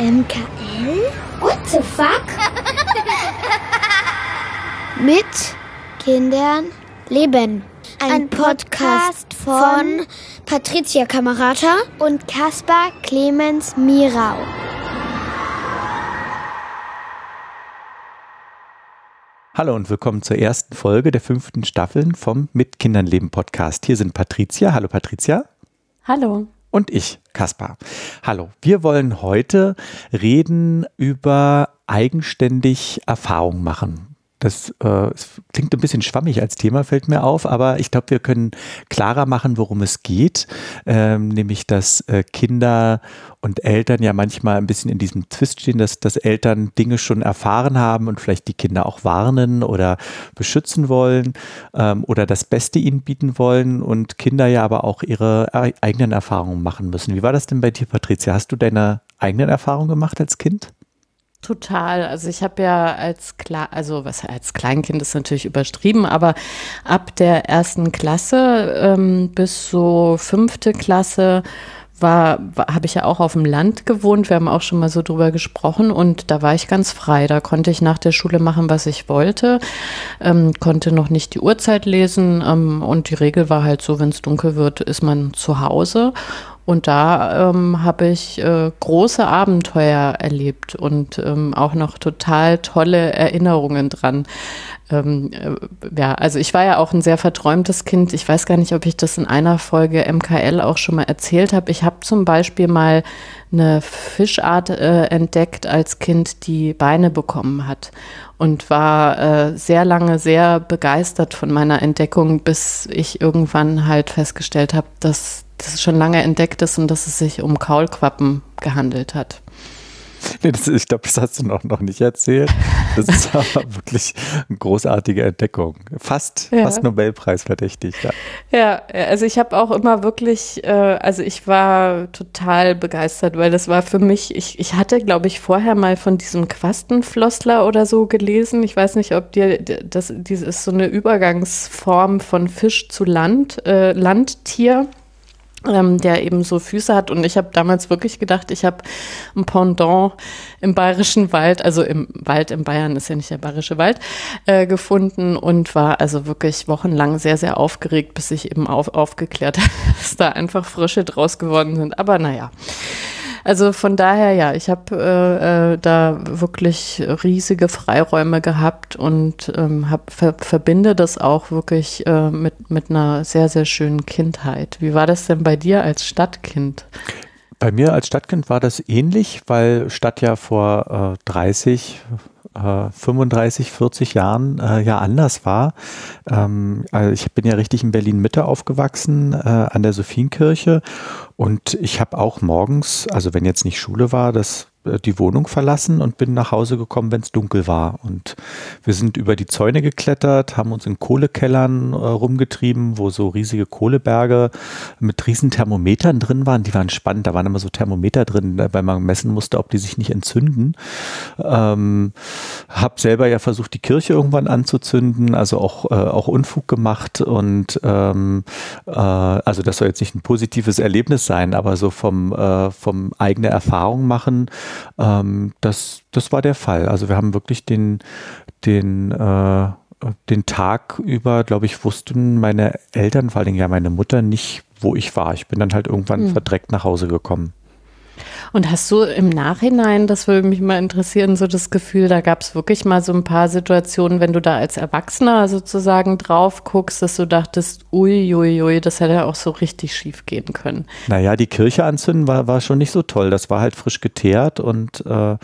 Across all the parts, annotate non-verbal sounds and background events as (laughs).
MKL? What the fuck? (laughs) Mit Kindern leben. Ein, Podcast von Patricia Kamerata und Caspar Clemens Mirau. Hallo und willkommen zur ersten Folge der fünften Staffeln vom Mit Kindern leben Podcast. Hier sind Patricia. Hallo Patricia. Hallo. Und ich, Kaspar. Hallo. Wir wollen heute reden über eigenständig Erfahrung machen. Das, äh, klingt ein bisschen schwammig als Thema, fällt mir auf, aber ich glaube, wir können klarer machen, worum es geht. Ähm, nämlich, dass äh, Kinder und Eltern ja manchmal ein bisschen in diesem Twist stehen, dass, dass Eltern Dinge schon erfahren haben und vielleicht die Kinder auch warnen oder beschützen wollen ähm, oder das Beste ihnen bieten wollen und Kinder ja aber auch ihre eigenen Erfahrungen machen müssen. Wie war das denn bei dir, Patricia? Hast du deine eigenen Erfahrungen gemacht als Kind? Total. Also ich habe ja als Kle also was als Kleinkind ist natürlich übertrieben, aber ab der ersten Klasse ähm, bis so fünfte Klasse war, war habe ich ja auch auf dem Land gewohnt. Wir haben auch schon mal so drüber gesprochen und da war ich ganz frei. Da konnte ich nach der Schule machen, was ich wollte, ähm, konnte noch nicht die Uhrzeit lesen ähm, und die Regel war halt so, wenn es dunkel wird, ist man zu Hause und da ähm, habe ich äh, große Abenteuer erlebt und ähm, auch noch total tolle Erinnerungen dran. Ähm, äh, ja, also ich war ja auch ein sehr verträumtes Kind. Ich weiß gar nicht, ob ich das in einer Folge MKL auch schon mal erzählt habe. Ich habe zum Beispiel mal eine Fischart äh, entdeckt als Kind, die Beine bekommen hat und war äh, sehr lange sehr begeistert von meiner Entdeckung, bis ich irgendwann halt festgestellt habe, dass dass es schon lange entdeckt ist und dass es sich um Kaulquappen gehandelt hat. Nee, das, ich glaube, das hast du noch, noch nicht erzählt. Das ist (laughs) aber wirklich eine großartige Entdeckung. Fast, ja. fast Nobelpreis verdächtig. Ja, ja also ich habe auch immer wirklich, äh, also ich war total begeistert, weil das war für mich, ich, ich hatte, glaube ich, vorher mal von diesem Quastenflossler oder so gelesen. Ich weiß nicht, ob dir, das, das ist so eine Übergangsform von Fisch zu Land, äh, Landtier ähm, der eben so Füße hat. Und ich habe damals wirklich gedacht, ich habe ein Pendant im bayerischen Wald, also im Wald in Bayern ist ja nicht der bayerische Wald, äh, gefunden und war also wirklich wochenlang sehr, sehr aufgeregt, bis ich eben auf, aufgeklärt (laughs) habe, dass da einfach Frösche draus geworden sind. Aber naja. Also von daher, ja, ich habe äh, äh, da wirklich riesige Freiräume gehabt und ähm, hab, ver verbinde das auch wirklich äh, mit, mit einer sehr, sehr schönen Kindheit. Wie war das denn bei dir als Stadtkind? Bei mir als Stadtkind war das ähnlich, weil Stadt ja vor äh, 30, 35, 40 Jahren äh, ja anders war. Ähm, also ich bin ja richtig in Berlin Mitte aufgewachsen, äh, an der Sophienkirche. Und ich habe auch morgens, also wenn jetzt nicht Schule war, das äh, die Wohnung verlassen und bin nach Hause gekommen, wenn es dunkel war. Und wir sind über die Zäune geklettert, haben uns in Kohlekellern äh, rumgetrieben, wo so riesige Kohleberge mit riesen Thermometern drin waren. Die waren spannend, da waren immer so Thermometer drin, äh, weil man messen musste, ob die sich nicht entzünden. Ähm, hab selber ja versucht, die Kirche irgendwann anzuzünden, also auch, äh, auch Unfug gemacht. Und ähm, äh, also das soll jetzt nicht ein positives Erlebnis sein, aber so vom, äh, vom eigene Erfahrung machen, ähm, das, das war der Fall. Also wir haben wirklich den, den, äh, den Tag über, glaube ich, wussten meine Eltern, vor allen Dingen ja meine Mutter, nicht, wo ich war. Ich bin dann halt irgendwann mhm. verdreckt nach Hause gekommen. Und hast du im Nachhinein, das würde mich mal interessieren, so das Gefühl, da gab es wirklich mal so ein paar Situationen, wenn du da als Erwachsener sozusagen drauf guckst, dass du dachtest, uiuiui, ui, ui, das hätte ja auch so richtig schief gehen können. Naja, die Kirche anzünden war, war schon nicht so toll. Das war halt frisch geteert und äh,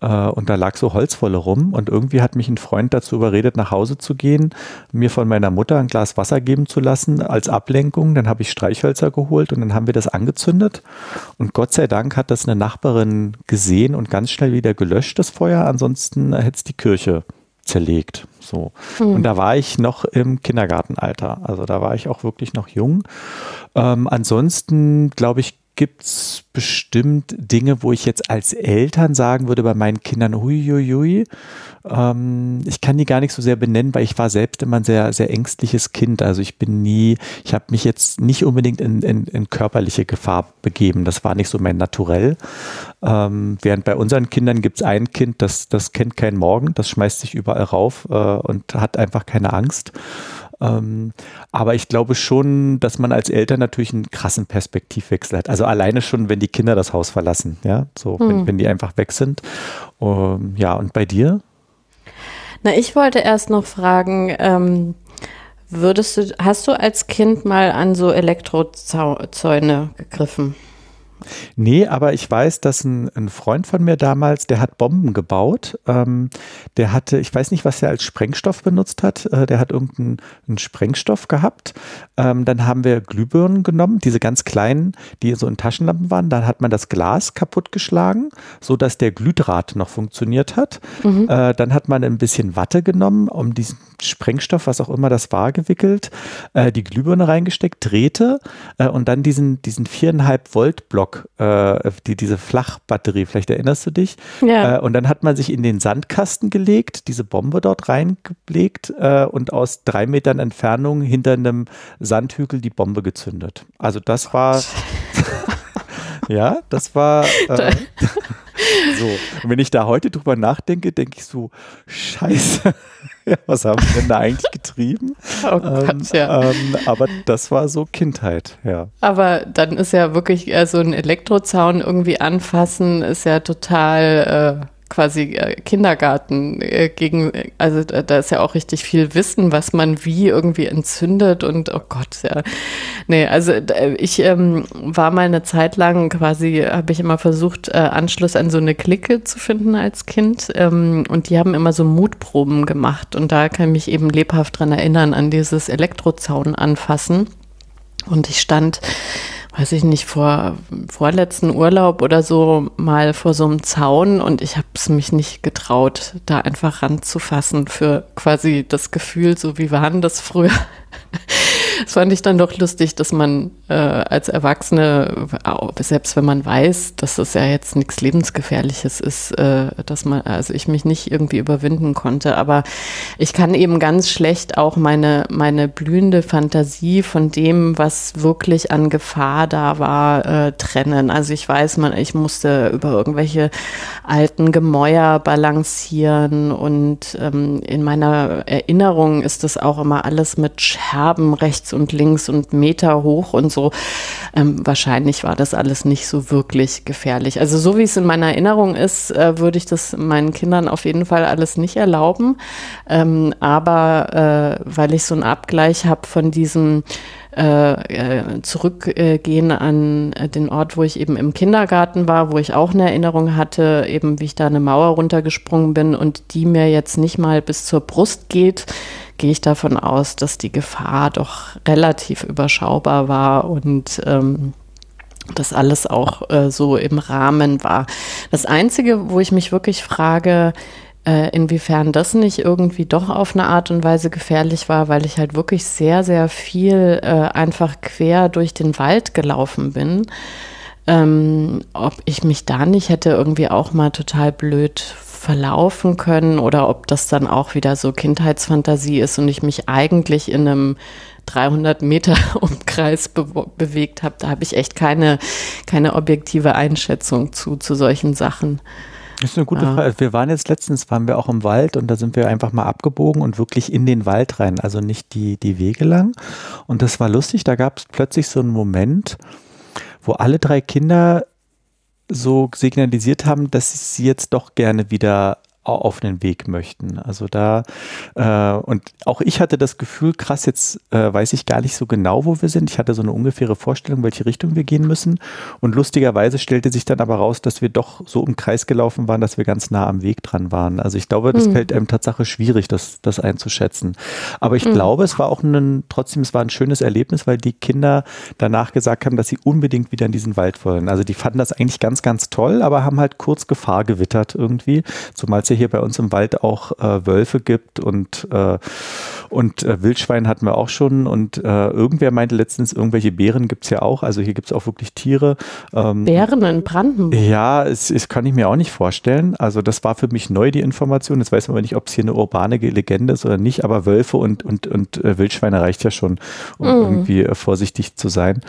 äh, und da lag so Holzwolle rum und irgendwie hat mich ein Freund dazu überredet, nach Hause zu gehen, mir von meiner Mutter ein Glas Wasser geben zu lassen als Ablenkung. Dann habe ich Streichhölzer geholt und dann haben wir das angezündet und Gott sei Dank hat das eine Nachbarin gesehen und ganz schnell wieder gelöscht, das Feuer. Ansonsten hätte es die Kirche zerlegt. So. Mhm. Und da war ich noch im Kindergartenalter. Also da war ich auch wirklich noch jung. Ähm, ansonsten, glaube ich, gibt es bestimmt Dinge, wo ich jetzt als Eltern sagen würde bei meinen Kindern, huiuiui, ähm, ich kann die gar nicht so sehr benennen, weil ich war selbst immer ein sehr, sehr ängstliches Kind. Also ich bin nie, ich habe mich jetzt nicht unbedingt in, in, in, körperliche Gefahr begeben. Das war nicht so mein Naturell. Ähm, während bei unseren Kindern gibt es ein Kind, das, das kennt keinen Morgen, das schmeißt sich überall rauf äh, und hat einfach keine Angst. Ähm, aber ich glaube schon, dass man als Eltern natürlich einen krassen Perspektivwechsel hat. Also alleine schon, wenn die Kinder das Haus verlassen, ja, so, hm. wenn, wenn, die einfach weg sind. Um, ja, und bei dir? Na, ich wollte erst noch fragen, ähm, würdest du, hast du als Kind mal an so Elektrozäune gegriffen? Nee, aber ich weiß, dass ein, ein, Freund von mir damals, der hat Bomben gebaut. Ähm, der hatte, ich weiß nicht, was er als Sprengstoff benutzt hat. Äh, der hat irgendeinen Sprengstoff gehabt. Ähm, dann haben wir Glühbirnen genommen, diese ganz kleinen, die so in Taschenlampen waren. Dann hat man das Glas kaputtgeschlagen, so dass der Glühdraht noch funktioniert hat. Mhm. Äh, dann hat man ein bisschen Watte genommen, um diesen Sprengstoff, was auch immer das war, gewickelt, äh, die Glühbirne reingesteckt, drehte äh, und dann diesen, diesen viereinhalb Volt Block, äh, die, diese Flachbatterie, vielleicht erinnerst du dich? Ja. Äh, und dann hat man sich in den Sandkasten gelegt, diese Bombe dort reingelegt äh, und aus drei Metern Entfernung hinter einem Sandhügel die Bombe gezündet. Also das war, (laughs) ja, das war. Äh, so, und wenn ich da heute drüber nachdenke, denke ich so, scheiße, (laughs) was haben wir denn da eigentlich getrieben? Oh Gott, ähm, ja. Ähm, aber das war so Kindheit, ja. Aber dann ist ja wirklich äh, so ein Elektrozaun irgendwie anfassen, ist ja total... Äh quasi äh, Kindergarten äh, gegen, also da, da, ist ja auch richtig viel Wissen, was man wie irgendwie entzündet und oh Gott, ja. Nee, also ich ähm, war mal eine Zeit lang quasi, habe ich immer versucht, äh, Anschluss an so eine Clique zu finden als Kind ähm, und die haben immer so Mutproben gemacht und da kann ich mich eben lebhaft dran erinnern, an dieses Elektrozaun anfassen und ich stand weiß ich nicht, vor vorletzten Urlaub oder so mal vor so einem Zaun und ich habe es mich nicht getraut, da einfach ranzufassen für quasi das Gefühl, so wie waren das früher. (laughs) Das fand ich dann doch lustig, dass man äh, als Erwachsene, selbst wenn man weiß, dass das ja jetzt nichts Lebensgefährliches ist, äh, dass man, also ich mich nicht irgendwie überwinden konnte. Aber ich kann eben ganz schlecht auch meine, meine blühende Fantasie von dem, was wirklich an Gefahr da war, äh, trennen. Also ich weiß, man, ich musste über irgendwelche alten Gemäuer balancieren und ähm, in meiner Erinnerung ist das auch immer alles mit Scherben rechts rechts und links und Meter hoch und so. Ähm, wahrscheinlich war das alles nicht so wirklich gefährlich. Also so wie es in meiner Erinnerung ist, äh, würde ich das meinen Kindern auf jeden Fall alles nicht erlauben. Ähm, aber äh, weil ich so einen Abgleich habe von diesem äh, äh zurückgehen an den Ort, wo ich eben im Kindergarten war, wo ich auch eine Erinnerung hatte, eben wie ich da eine Mauer runtergesprungen bin und die mir jetzt nicht mal bis zur Brust geht, gehe ich davon aus, dass die Gefahr doch relativ überschaubar war und ähm, das alles auch äh, so im Rahmen war. Das Einzige, wo ich mich wirklich frage, äh, inwiefern das nicht irgendwie doch auf eine Art und Weise gefährlich war, weil ich halt wirklich sehr, sehr viel äh, einfach quer durch den Wald gelaufen bin. Ähm, ob ich mich da nicht hätte irgendwie auch mal total blöd verlaufen können oder ob das dann auch wieder so Kindheitsfantasie ist und ich mich eigentlich in einem 300 Meter (laughs) Umkreis be bewegt habe. Da habe ich echt keine, keine objektive Einschätzung zu, zu solchen Sachen. Das ist eine gute Frage. Wir waren jetzt letztens, waren wir auch im Wald und da sind wir einfach mal abgebogen und wirklich in den Wald rein, also nicht die, die Wege lang. Und das war lustig, da gab es plötzlich so einen Moment, wo alle drei Kinder so signalisiert haben, dass sie jetzt doch gerne wieder auf den Weg möchten. Also da, äh, und auch ich hatte das Gefühl, krass, jetzt äh, weiß ich gar nicht so genau, wo wir sind. Ich hatte so eine ungefähre Vorstellung, welche Richtung wir gehen müssen. Und lustigerweise stellte sich dann aber raus, dass wir doch so im Kreis gelaufen waren, dass wir ganz nah am Weg dran waren. Also ich glaube, das mhm. fällt einem Tatsache schwierig, das, das einzuschätzen. Aber ich mhm. glaube, es war auch ein, trotzdem, es war ein schönes Erlebnis, weil die Kinder danach gesagt haben, dass sie unbedingt wieder in diesen Wald wollen. Also die fanden das eigentlich ganz, ganz toll, aber haben halt kurz Gefahr gewittert irgendwie, zumal es ja hier bei uns im Wald auch äh, Wölfe gibt und, äh, und äh, Wildschwein hatten wir auch schon und äh, irgendwer meinte letztens, irgendwelche Bären gibt es ja auch, also hier gibt es auch wirklich Tiere. Ähm, Bären in Brandenburg? Ja, es, es kann ich mir auch nicht vorstellen. Also das war für mich neu, die Information. Jetzt weiß man aber nicht, ob es hier eine urbane Legende ist oder nicht, aber Wölfe und, und, und äh, Wildschweine reicht ja schon, um mm. irgendwie äh, vorsichtig zu sein.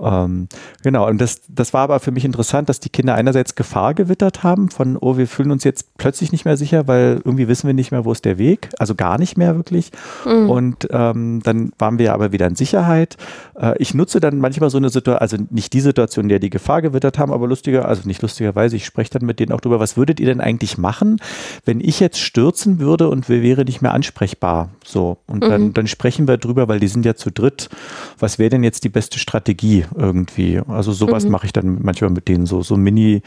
Ähm, genau, und das, das war aber für mich interessant, dass die Kinder einerseits Gefahr gewittert haben von, oh, wir fühlen uns jetzt plötzlich nicht mehr sicher, weil irgendwie wissen wir nicht mehr, wo ist der Weg, also gar nicht mehr wirklich. Mm. Und ähm, dann waren wir aber wieder in Sicherheit. Äh, ich nutze dann manchmal so eine Situation, also nicht die Situation, in der die Gefahr gewittert haben, aber lustiger, also nicht lustigerweise, ich spreche dann mit denen auch drüber, was würdet ihr denn eigentlich machen, wenn ich jetzt stürzen würde und wir wäre nicht mehr ansprechbar? So. Und mhm. dann, dann sprechen wir drüber, weil die sind ja zu dritt. Was wäre denn jetzt die beste Strategie irgendwie? Also sowas mhm. mache ich dann manchmal mit denen so, so Mini,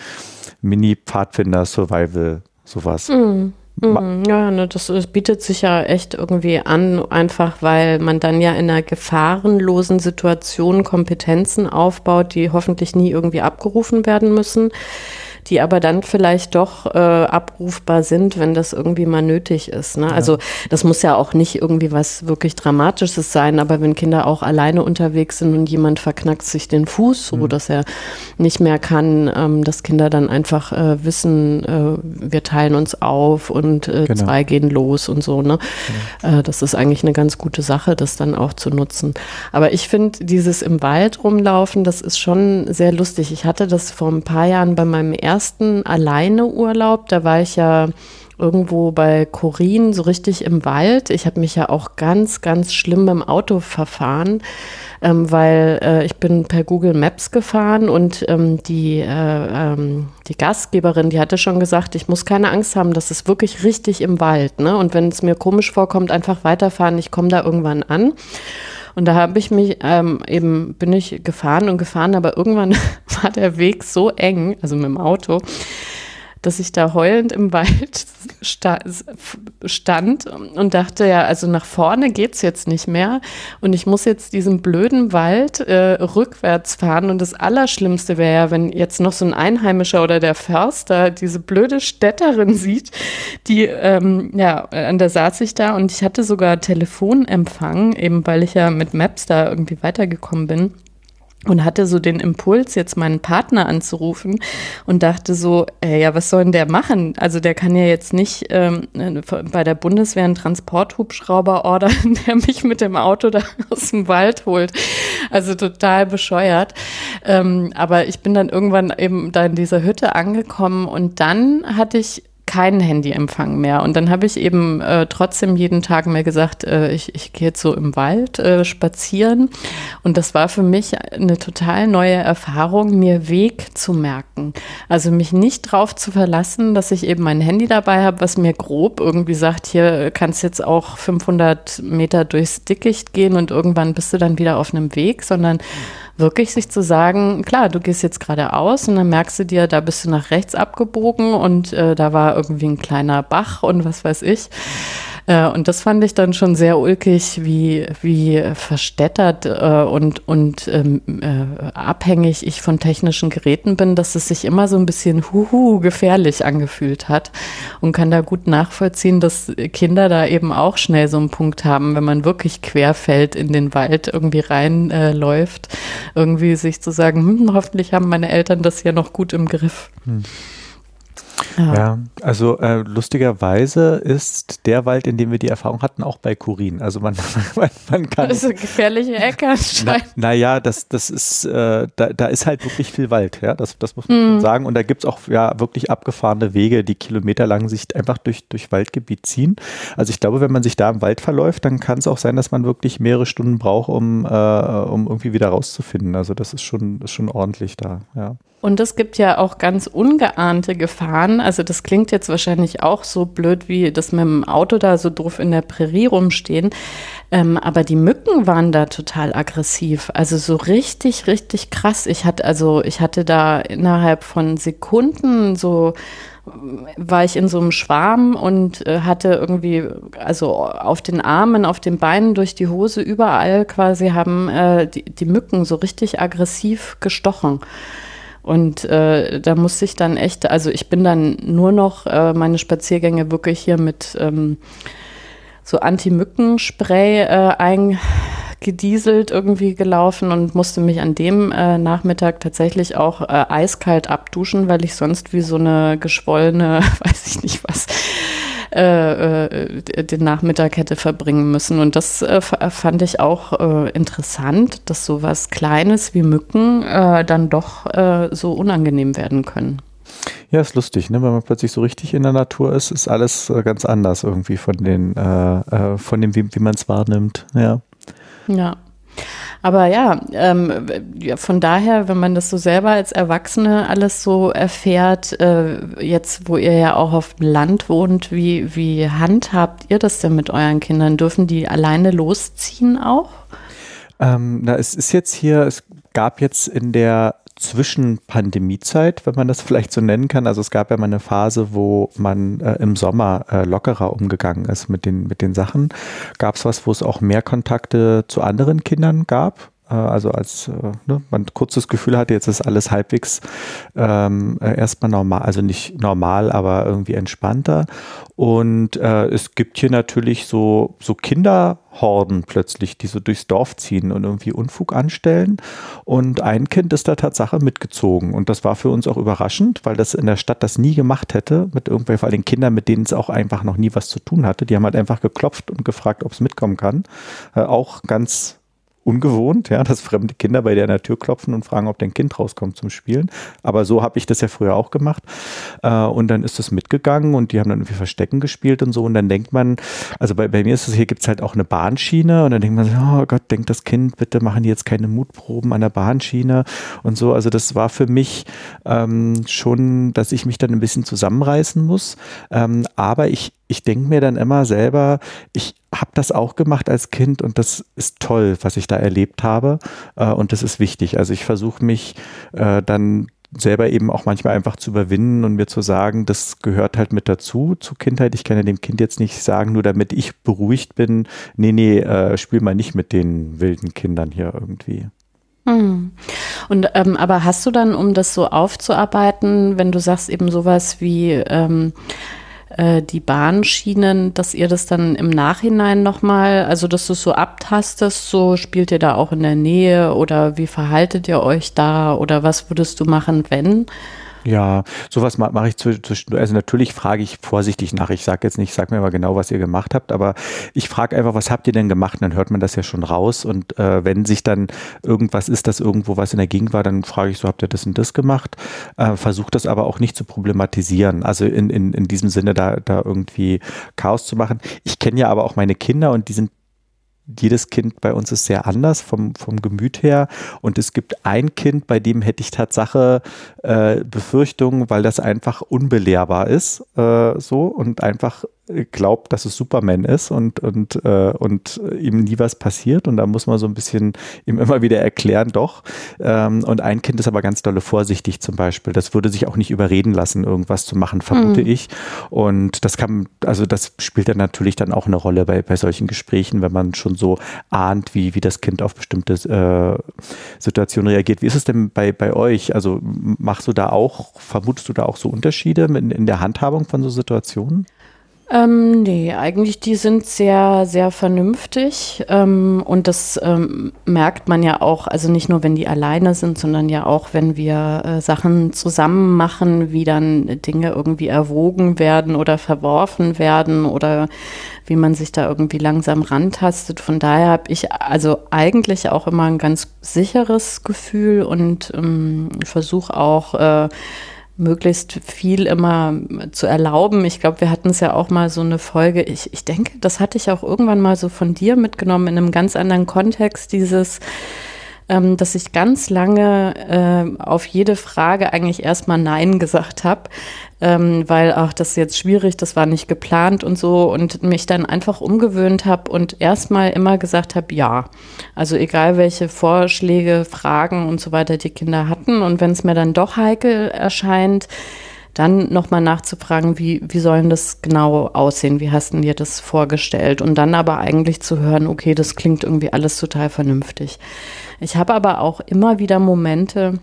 Mini-Pfadfinder, Survival, sowas. Mhm. Mhm, ja, ne, das, das, bietet sich ja echt irgendwie an, einfach weil man dann ja in einer gefahrenlosen Situation Kompetenzen aufbaut, die hoffentlich nie irgendwie abgerufen werden müssen die aber dann vielleicht doch äh, abrufbar sind, wenn das irgendwie mal nötig ist. Ne? Ja. Also das muss ja auch nicht irgendwie was wirklich Dramatisches sein, aber wenn Kinder auch alleine unterwegs sind und jemand verknackt sich den Fuß, so mhm. dass er nicht mehr kann, ähm, dass Kinder dann einfach äh, wissen, äh, wir teilen uns auf und äh, genau. zwei gehen los und so. Ne? Mhm. das ist eigentlich eine ganz gute Sache, das dann auch zu nutzen. Aber ich finde, dieses im Wald rumlaufen, das ist schon sehr lustig. Ich hatte das vor ein paar Jahren bei meinem ersten ersten Alleine-Urlaub, da war ich ja irgendwo bei Korin, so richtig im Wald. Ich habe mich ja auch ganz, ganz schlimm im Auto verfahren, ähm, weil äh, ich bin per Google Maps gefahren und ähm, die, äh, ähm, die Gastgeberin, die hatte schon gesagt, ich muss keine Angst haben, das ist wirklich richtig im Wald. Ne? Und wenn es mir komisch vorkommt, einfach weiterfahren, ich komme da irgendwann an. Und da habe ich mich ähm, eben, bin ich gefahren und gefahren, aber irgendwann (laughs) war der Weg so eng, also mit dem Auto, dass ich da heulend im Wald (laughs) stand und dachte, ja, also nach vorne geht es jetzt nicht mehr. Und ich muss jetzt diesen blöden Wald äh, rückwärts fahren. Und das Allerschlimmste wäre ja, wenn jetzt noch so ein Einheimischer oder der Förster diese blöde Städterin (laughs) sieht, die, ähm, ja, an der saß ich da. Und ich hatte sogar Telefonempfang, eben weil ich ja mit Maps da irgendwie weitergekommen bin und hatte so den Impuls, jetzt meinen Partner anzurufen und dachte so, ey, ja, was soll denn der machen? Also der kann ja jetzt nicht ähm, bei der Bundeswehr einen Transporthubschrauber ordern, (laughs) der mich mit dem Auto da aus dem Wald holt. Also total bescheuert. Ähm, aber ich bin dann irgendwann eben da in dieser Hütte angekommen und dann hatte ich keinen Handyempfang mehr. Und dann habe ich eben äh, trotzdem jeden Tag mir gesagt, äh, ich, ich gehe jetzt so im Wald äh, spazieren. Und das war für mich eine total neue Erfahrung, mir Weg zu merken. Also mich nicht drauf zu verlassen, dass ich eben mein Handy dabei habe, was mir grob irgendwie sagt, hier kannst jetzt auch 500 Meter durchs Dickicht gehen und irgendwann bist du dann wieder auf einem Weg, sondern wirklich sich zu sagen, klar, du gehst jetzt geradeaus und dann merkst du dir, da bist du nach rechts abgebogen und äh, da war irgendwie ein kleiner Bach und was weiß ich. Äh, und das fand ich dann schon sehr ulkig, wie, wie verstädtert äh, und, und ähm, äh, abhängig ich von technischen Geräten bin, dass es sich immer so ein bisschen huhu gefährlich angefühlt hat und kann da gut nachvollziehen, dass Kinder da eben auch schnell so einen Punkt haben, wenn man wirklich querfällt in den Wald irgendwie reinläuft, äh, irgendwie sich zu sagen, hm, hoffentlich haben meine Eltern das ja noch gut im Griff. Hm. Ja, ja also äh, lustigerweise ist der Wald, in dem wir die Erfahrung hatten, auch bei Kurin. Also man, (laughs) man, man kann. Das ist eine gefährliche Ecke anscheinend. Naja, na das, das ist, äh, da, da ist halt wirklich viel Wald, ja, das, das muss man mm. sagen. Und da gibt es auch ja wirklich abgefahrene Wege, die kilometerlang sich einfach durch, durch Waldgebiet ziehen. Also ich glaube, wenn man sich da im Wald verläuft, dann kann es auch sein, dass man wirklich mehrere Stunden braucht, um, äh, um irgendwie wieder rauszufinden. Also das ist schon, ist schon ordentlich da, ja. Und es gibt ja auch ganz ungeahnte Gefahren. Also das klingt jetzt wahrscheinlich auch so blöd, wie das mit dem Auto da so drauf in der Prärie rumstehen. Ähm, aber die Mücken waren da total aggressiv. Also so richtig, richtig krass. Ich hatte, also ich hatte da innerhalb von Sekunden so war ich in so einem Schwarm und äh, hatte irgendwie, also auf den Armen, auf den Beinen, durch die Hose, überall quasi haben äh, die, die Mücken so richtig aggressiv gestochen. Und äh, da musste ich dann echt, also ich bin dann nur noch äh, meine Spaziergänge wirklich hier mit ähm, so Anti-Mücken-Spray äh, eingedieselt irgendwie gelaufen und musste mich an dem äh, Nachmittag tatsächlich auch äh, eiskalt abduschen, weil ich sonst wie so eine geschwollene, (laughs) weiß ich nicht was, äh, äh, den Nachmittag hätte verbringen müssen. Und das äh, fand ich auch äh, interessant, dass sowas Kleines wie Mücken äh, dann doch äh, so unangenehm werden können. Ja, ist lustig, ne? Wenn man plötzlich so richtig in der Natur ist, ist alles ganz anders irgendwie von den, von dem, wie, wie man es wahrnimmt. Ja. Ja. Aber ja, ähm, ja, von daher, wenn man das so selber als Erwachsene alles so erfährt, äh, jetzt wo ihr ja auch auf dem Land wohnt, wie, wie handhabt ihr das denn mit euren Kindern? Dürfen die alleine losziehen auch? Ähm, na, es ist jetzt hier, es gab jetzt in der Zwischenpandemiezeit, wenn man das (laughs) vielleicht so nennen kann. Also es gab ja mal eine Phase, wo man äh, im Sommer äh, lockerer umgegangen ist mit den, mit den Sachen. Gab es was, wo es auch mehr Kontakte zu anderen Kindern gab? Äh, also als äh, ne, man kurzes Gefühl hatte, jetzt ist alles halbwegs ähm, äh, erstmal normal, also nicht normal, aber irgendwie entspannter. Und äh, es gibt hier natürlich so, so Kinderhorden plötzlich, die so durchs Dorf ziehen und irgendwie Unfug anstellen. Und ein Kind ist da Tatsache mitgezogen. Und das war für uns auch überraschend, weil das in der Stadt das nie gemacht hätte, mit irgendwelchen, vor allem Kindern, mit denen es auch einfach noch nie was zu tun hatte. Die haben halt einfach geklopft und gefragt, ob es mitkommen kann. Äh, auch ganz ungewohnt, ja, dass fremde Kinder bei dir an der Tür klopfen und fragen, ob dein Kind rauskommt zum Spielen. Aber so habe ich das ja früher auch gemacht. Äh, und dann ist das mitgegangen und die haben dann irgendwie Verstecken gespielt und so. Und dann denkt man, also bei, bei mir ist es, hier gibt es halt auch eine Bahnschiene und dann denkt man, oh Gott, denkt das Kind, bitte machen die jetzt keine Mutproben an der Bahnschiene und so. Also das war für mich ähm, schon, dass ich mich dann ein bisschen zusammenreißen muss. Ähm, aber ich, ich denke mir dann immer selber, ich habe das auch gemacht als Kind und das ist toll, was ich da erlebt habe äh, und das ist wichtig. Also ich versuche mich äh, dann selber eben auch manchmal einfach zu überwinden und mir zu sagen, das gehört halt mit dazu zur Kindheit. Ich kann ja dem Kind jetzt nicht sagen, nur damit ich beruhigt bin, nee, nee, äh, spiel mal nicht mit den wilden Kindern hier irgendwie. Hm. Und ähm, aber hast du dann, um das so aufzuarbeiten, wenn du sagst eben sowas wie ähm, äh, die Bahnschienen, dass ihr das dann im Nachhinein nochmal, also dass du es so abtastest, so spielt ihr da auch in der Nähe oder wie verhaltet ihr euch da oder was würdest du machen, wenn? Ja, sowas mache mach ich zwischendurch. Also natürlich frage ich vorsichtig nach. Ich sage jetzt nicht, sag mir mal genau, was ihr gemacht habt, aber ich frage einfach, was habt ihr denn gemacht? dann hört man das ja schon raus. Und äh, wenn sich dann irgendwas ist, dass irgendwo was in der Gegend war, dann frage ich so, habt ihr das und das gemacht? Äh, Versucht das aber auch nicht zu problematisieren. Also in, in, in diesem Sinne da, da irgendwie Chaos zu machen. Ich kenne ja aber auch meine Kinder und die sind jedes Kind bei uns ist sehr anders vom, vom Gemüt her. Und es gibt ein Kind, bei dem hätte ich Tatsache äh, Befürchtungen, weil das einfach unbelehrbar ist, äh, so und einfach glaubt, dass es Superman ist und, und, äh, und ihm nie was passiert. Und da muss man so ein bisschen ihm (laughs) immer wieder erklären, doch. Ähm, und ein Kind ist aber ganz dolle vorsichtig zum Beispiel. Das würde sich auch nicht überreden lassen, irgendwas zu machen, vermute mhm. ich. Und das kann, also das spielt dann natürlich dann auch eine Rolle bei, bei solchen Gesprächen, wenn man schon so ahnt, wie, wie das Kind auf bestimmte äh, Situationen reagiert. Wie ist es denn bei, bei euch? Also machst du da auch, vermutest du da auch so Unterschiede in, in der Handhabung von so Situationen? Ähm, nee, eigentlich die sind sehr, sehr vernünftig. Ähm, und das ähm, merkt man ja auch, also nicht nur, wenn die alleine sind, sondern ja auch, wenn wir äh, Sachen zusammen machen, wie dann Dinge irgendwie erwogen werden oder verworfen werden oder wie man sich da irgendwie langsam rantastet. Von daher habe ich also eigentlich auch immer ein ganz sicheres Gefühl und ähm, versuche auch, äh, möglichst viel immer zu erlauben. Ich glaube, wir hatten es ja auch mal so eine Folge. Ich, ich denke, das hatte ich auch irgendwann mal so von dir mitgenommen in einem ganz anderen Kontext, dieses ähm, dass ich ganz lange äh, auf jede Frage eigentlich erstmal Nein gesagt habe, ähm, weil auch das ist jetzt schwierig, das war nicht geplant und so und mich dann einfach umgewöhnt habe und erstmal immer gesagt habe, ja. Also egal welche Vorschläge, Fragen und so weiter die Kinder hatten und wenn es mir dann doch heikel erscheint, dann nochmal nachzufragen, wie, wie sollen das genau aussehen, wie hast du dir das vorgestellt und dann aber eigentlich zu hören, okay, das klingt irgendwie alles total vernünftig. Ich habe aber auch immer wieder Momente,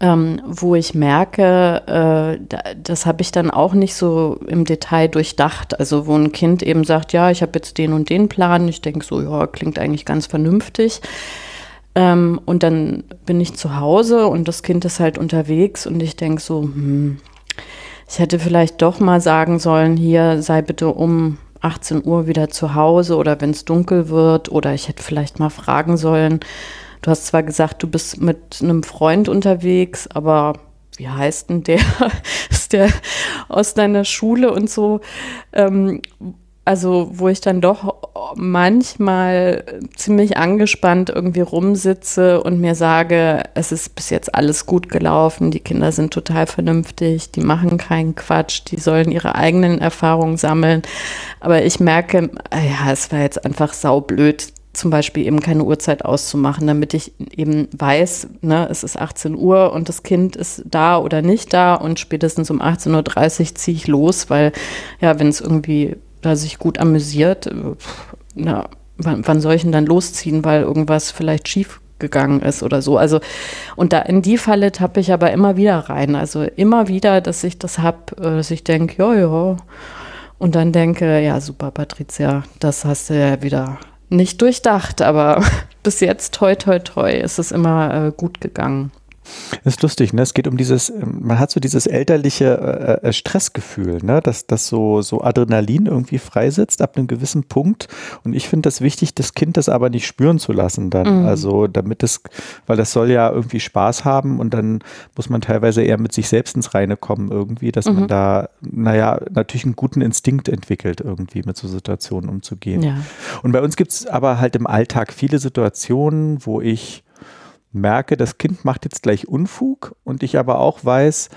ähm, wo ich merke, äh, das habe ich dann auch nicht so im Detail durchdacht. Also wo ein Kind eben sagt, ja, ich habe jetzt den und den Plan. Ich denke so, ja, klingt eigentlich ganz vernünftig. Ähm, und dann bin ich zu Hause und das Kind ist halt unterwegs und ich denke so, hm, ich hätte vielleicht doch mal sagen sollen, hier sei bitte um 18 Uhr wieder zu Hause oder wenn es dunkel wird oder ich hätte vielleicht mal fragen sollen, Du hast zwar gesagt, du bist mit einem Freund unterwegs, aber wie heißt denn der? (laughs) ist der aus deiner Schule und so? Ähm, also, wo ich dann doch manchmal ziemlich angespannt irgendwie rumsitze und mir sage, es ist bis jetzt alles gut gelaufen, die Kinder sind total vernünftig, die machen keinen Quatsch, die sollen ihre eigenen Erfahrungen sammeln. Aber ich merke, ja, es war jetzt einfach saublöd, zum Beispiel eben keine Uhrzeit auszumachen, damit ich eben weiß, ne, es ist 18 Uhr und das Kind ist da oder nicht da und spätestens um 18.30 Uhr ziehe ich los, weil ja, wenn es irgendwie da sich gut amüsiert, na, wann, wann soll ich denn dann losziehen, weil irgendwas vielleicht schief gegangen ist oder so. Also und da in die Falle tappe ich aber immer wieder rein. Also immer wieder, dass ich das habe, äh, dass ich denke, ja, ja. Und dann denke, ja, super, Patricia, das hast du ja wieder nicht durchdacht, aber (laughs) bis jetzt, toi, toi, toi, ist es immer äh, gut gegangen. Das ist lustig, ne? Es geht um dieses, ähm, man hat so dieses elterliche äh, äh, Stressgefühl, ne? Dass das so, so Adrenalin irgendwie freisetzt ab einem gewissen Punkt. Und ich finde das wichtig, das Kind das aber nicht spüren zu lassen dann. Mhm. Also damit es, weil das soll ja irgendwie Spaß haben und dann muss man teilweise eher mit sich selbst ins Reine kommen irgendwie, dass mhm. man da, naja, natürlich einen guten Instinkt entwickelt, irgendwie mit so Situationen umzugehen. Ja. Und bei uns gibt es aber halt im Alltag viele Situationen, wo ich merke, das Kind macht jetzt gleich Unfug und ich aber auch weiß,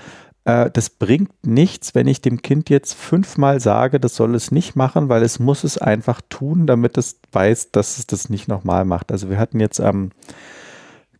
äh, das bringt nichts, wenn ich dem Kind jetzt fünfmal sage, das soll es nicht machen, weil es muss es einfach tun, damit es weiß, dass es das nicht nochmal macht. Also wir hatten jetzt am ähm,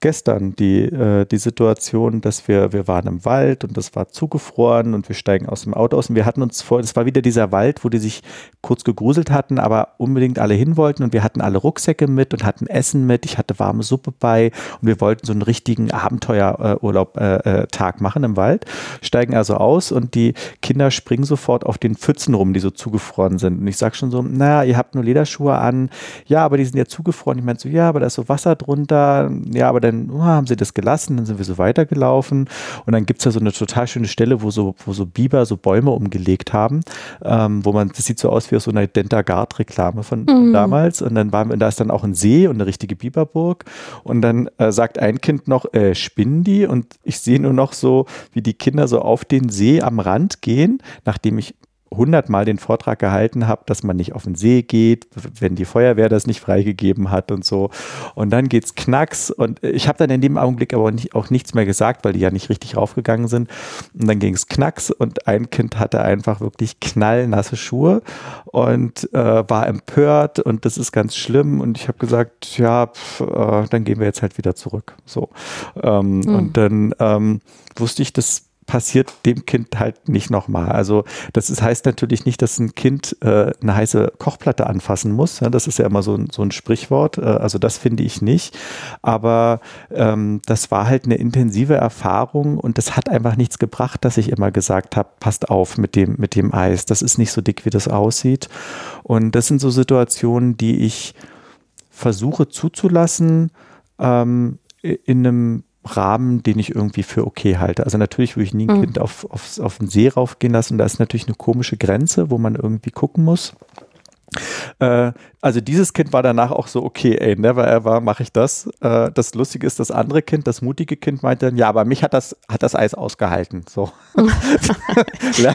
gestern die, äh, die Situation, dass wir, wir waren im Wald und das war zugefroren und wir steigen aus dem Auto aus und wir hatten uns vor, das war wieder dieser Wald, wo die sich kurz gegruselt hatten, aber unbedingt alle hin wollten und wir hatten alle Rucksäcke mit und hatten Essen mit, ich hatte warme Suppe bei und wir wollten so einen richtigen Abenteuerurlaub äh, äh, machen im Wald, steigen also aus und die Kinder springen sofort auf den Pfützen rum, die so zugefroren sind. Und ich sag schon so, naja, ihr habt nur Lederschuhe an, ja, aber die sind ja zugefroren, ich meinte so, ja, aber da ist so Wasser drunter, ja, aber dann oh, haben sie das gelassen, dann sind wir so weitergelaufen. Und dann gibt es ja so eine total schöne Stelle, wo so, wo so Biber so Bäume umgelegt haben, ähm, wo man, das sieht so aus wie aus so einer Dentagard-Reklame von, mhm. damals. Und dann waren wir, da ist dann auch ein See und eine richtige Biberburg. Und dann äh, sagt ein Kind noch, äh, spinnen die? Und ich sehe nur noch so, wie die Kinder so auf den See am Rand gehen, nachdem ich hundertmal den Vortrag gehalten habe, dass man nicht auf den See geht, wenn die Feuerwehr das nicht freigegeben hat und so. Und dann geht's knacks und ich habe dann in dem Augenblick aber nicht, auch nichts mehr gesagt, weil die ja nicht richtig raufgegangen sind. Und dann ging's knacks und ein Kind hatte einfach wirklich knallnasse Schuhe und äh, war empört und das ist ganz schlimm. Und ich habe gesagt, ja, pf, äh, dann gehen wir jetzt halt wieder zurück. So. Ähm, hm. Und dann ähm, wusste ich, dass passiert dem Kind halt nicht nochmal. Also das ist, heißt natürlich nicht, dass ein Kind äh, eine heiße Kochplatte anfassen muss. Ja, das ist ja immer so ein, so ein Sprichwort. Äh, also das finde ich nicht. Aber ähm, das war halt eine intensive Erfahrung und das hat einfach nichts gebracht, dass ich immer gesagt habe, passt auf mit dem, mit dem Eis. Das ist nicht so dick, wie das aussieht. Und das sind so Situationen, die ich versuche zuzulassen ähm, in einem Rahmen, den ich irgendwie für okay halte. Also natürlich würde ich nie ein mhm. Kind auf, auf, auf den See raufgehen lassen. Da ist natürlich eine komische Grenze, wo man irgendwie gucken muss. Äh, also dieses Kind war danach auch so, okay, ey, never ever mache ich das. Äh, das Lustige ist, das andere Kind, das mutige Kind meinte dann, ja, aber mich hat das, hat das Eis ausgehalten. So. (laughs) Lern,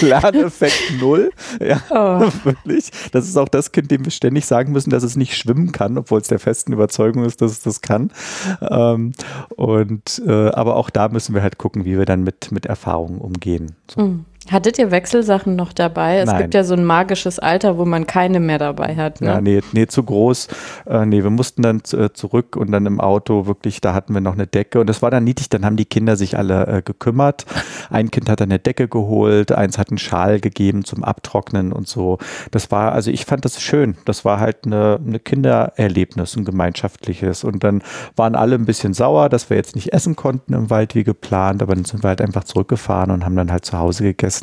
Lerneffekt null. Ja, oh. wirklich. Das ist auch das Kind, dem wir ständig sagen müssen, dass es nicht schwimmen kann, obwohl es der festen Überzeugung ist, dass es das kann. Ähm, und äh, aber auch da müssen wir halt gucken, wie wir dann mit, mit Erfahrungen umgehen. So. Mhm. Hattet ihr Wechselsachen noch dabei? Es Nein. gibt ja so ein magisches Alter, wo man keine mehr dabei hat. Ne? Ja, nee, nee, zu groß. Äh, nee, wir mussten dann äh, zurück und dann im Auto wirklich, da hatten wir noch eine Decke und das war dann niedlich, dann haben die Kinder sich alle äh, gekümmert. ein Kind hat eine Decke geholt, eins hat einen Schal gegeben zum Abtrocknen und so. Das war, also ich fand das schön. Das war halt eine, eine Kindererlebnis, ein gemeinschaftliches. Und dann waren alle ein bisschen sauer, dass wir jetzt nicht essen konnten im Wald wie geplant, aber dann sind wir halt einfach zurückgefahren und haben dann halt zu Hause gegessen.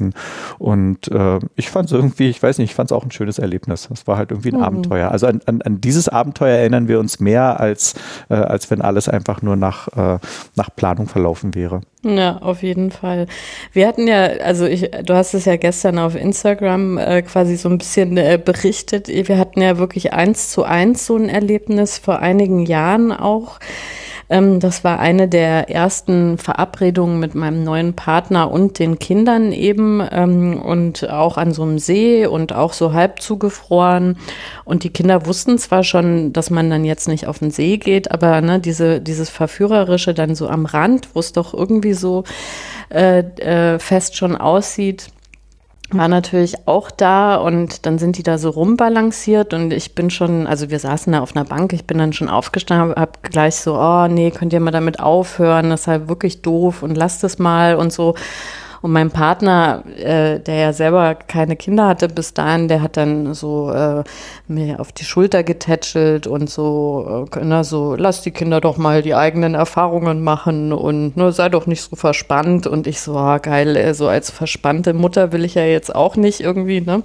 Und äh, ich fand es irgendwie, ich weiß nicht, ich fand es auch ein schönes Erlebnis. Es war halt irgendwie ein mhm. Abenteuer. Also an, an, an dieses Abenteuer erinnern wir uns mehr, als, äh, als wenn alles einfach nur nach, äh, nach Planung verlaufen wäre. Ja, auf jeden Fall. Wir hatten ja, also ich, du hast es ja gestern auf Instagram äh, quasi so ein bisschen äh, berichtet. Wir hatten ja wirklich eins zu eins so ein Erlebnis vor einigen Jahren auch. Ähm, das war eine der ersten Verabredungen mit meinem neuen Partner und den Kindern eben ähm, und auch an so einem See und auch so halb zugefroren. Und die Kinder wussten zwar schon, dass man dann jetzt nicht auf den See geht, aber ne, diese, dieses Verführerische dann so am Rand, wo es doch irgendwie so äh, äh, fest schon aussieht, war natürlich auch da und dann sind die da so rumbalanciert und ich bin schon, also wir saßen da auf einer Bank, ich bin dann schon aufgestanden, hab gleich so, oh nee, könnt ihr mal damit aufhören, das ist halt wirklich doof und lasst es mal und so. Und mein Partner, äh, der ja selber keine Kinder hatte bis dahin, der hat dann so äh, mir auf die Schulter getätschelt und so, äh, na, so, lass die Kinder doch mal die eigenen Erfahrungen machen und ne, sei doch nicht so verspannt. Und ich so, ah, geil, äh, so als verspannte Mutter will ich ja jetzt auch nicht irgendwie, ne?